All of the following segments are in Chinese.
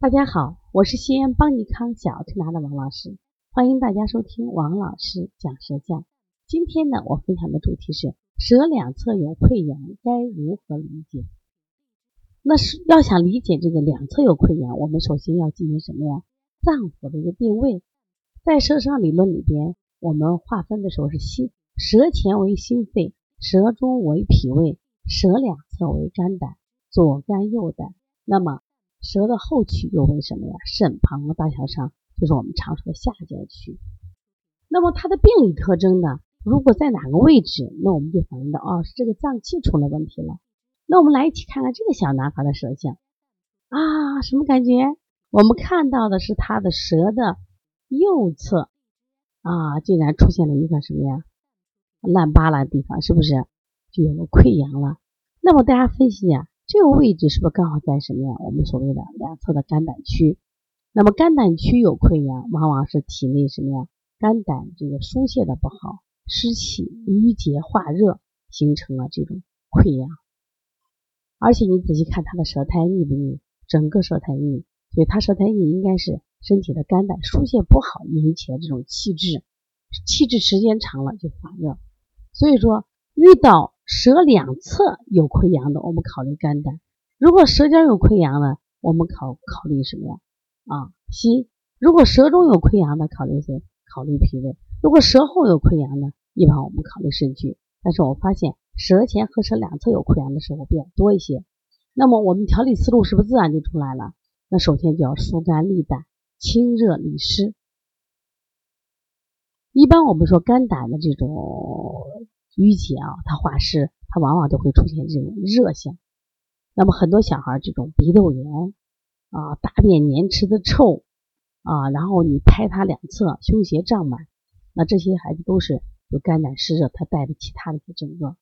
大家好，我是西安邦尼康小儿推拿的王老师，欢迎大家收听王老师讲舌象。今天呢，我分享的主题是舌两侧有溃疡，该如何理解？那是要想理解这个两侧有溃疡，我们首先要进行什么呀？脏腑的一个定位。在舌上理论里边，我们划分的时候是心，舌前为心肺，舌中为脾胃，舌两侧为肝胆，左肝右胆。那么舌的后区又为什么呀？肾、膀胱、大小肠，就是我们常说的下焦区。那么它的病理特征呢？如果在哪个位置，那我们就反映到哦，是这个脏器出了问题了。那我们来一起看看这个小男孩的舌象啊，什么感觉？我们看到的是他的舌的右侧啊，竟然出现了一个什么呀？烂疤烂地方，是不是就有了溃疡了？那么大家分析呀。这个位置是不是刚好在什么呀？我们所谓的两侧的肝胆区。那么肝胆区有溃疡，往往是体内什么呀？肝胆这个疏泄的不好，湿气郁结化热，形成了这种溃疡。而且你仔细看他的舌苔腻不腻？整个舌苔腻，所以他舌苔腻应该是身体的肝胆疏泄不好引起的这种气滞，气滞时间长了就发热。所以说遇到。舌两侧有溃疡的，我们考虑肝胆；如果舌尖有溃疡的，我们考考虑什么呀？啊，心。如果舌中有溃疡的，考虑谁？考虑脾胃。如果舌后有溃疡的，一般我们考虑肾虚。但是我发现舌前和舌两侧有溃疡的时候比较多一些。那么我们调理思路是不是自然就出来了？那首先就要疏肝利胆、清热利湿。一般我们说肝胆的这种。淤结啊，它化湿，它往往都会出现这种热象。那么很多小孩这种鼻窦炎啊，大便黏稠的臭啊，然后你拍他两侧胸胁胀满，那这些孩子都是有肝胆湿热，他带的其他的一些症状。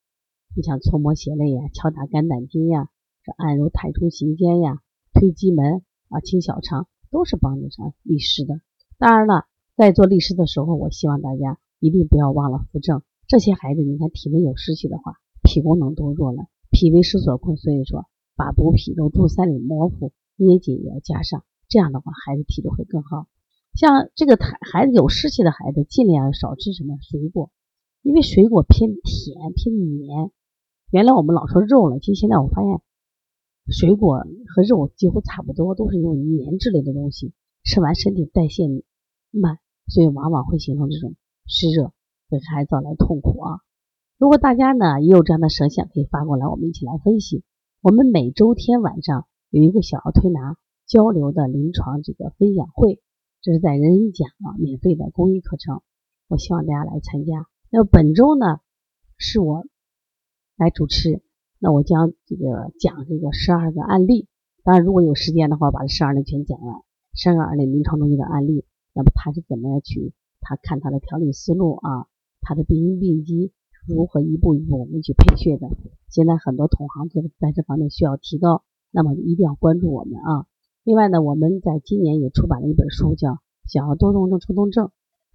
你像搓摩胁肋呀，敲打肝胆经呀，这按揉太冲行间呀，推机门啊，清小肠，都是帮助上利湿的。当然了，在做利湿的时候，我希望大家一定不要忘了扶正。这些孩子，你看体内有湿气的话，脾功能都弱了，脾胃湿所困，所以说把补脾肉、助三里、摩腹、捏紧也要加上，这样的话孩子体质会更好。像这个孩孩子有湿气的孩子，尽量少吃什么水果，因为水果偏甜偏黏。原来我们老说肉了，其实现在我发现水果和肉几乎差不多，都是用黏质类的东西，吃完身体代谢慢，所以往往会形成这种湿热。给孩子带来痛苦啊！如果大家呢也有这样的舌象，可以发过来，我们一起来分析。我们每周天晚上有一个小儿推拿交流的临床这个分享会，这是在人人讲啊，免费的公益课程，我希望大家来参加。那本周呢是我来主持，那我将这个讲这个十二个案例。当然，如果有时间的话，把这十二类全讲完。十二类临床中医的案例，那么他是怎么样去？他看他的调理思路啊？他的病因病机如何一步一步我们去配穴的？现在很多同行都在这方面需要提高，那么一定要关注我们啊！另外呢，我们在今年也出版了一本书，叫《小儿多动症、抽动症》。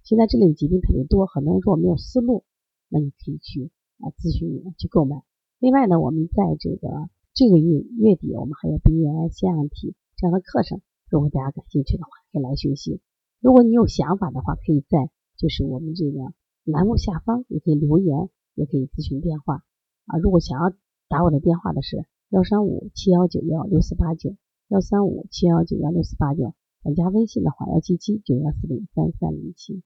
现在这类疾病特别多，很多人说我没有思路，那你可以去啊咨询去购买。另外呢，我们在这个这个月月底，我们还有鼻炎、腺样体这样的课程，如果大家感兴趣的话，可以来学习。如果你有想法的话，可以在就是我们这个。栏目下方也可以留言，也可以咨询电话啊。如果想要打我的电话的是幺三五七幺九幺六四八九，幺三五七幺九幺六四八九。咱加微信的话，幺七七九幺四零三三零七。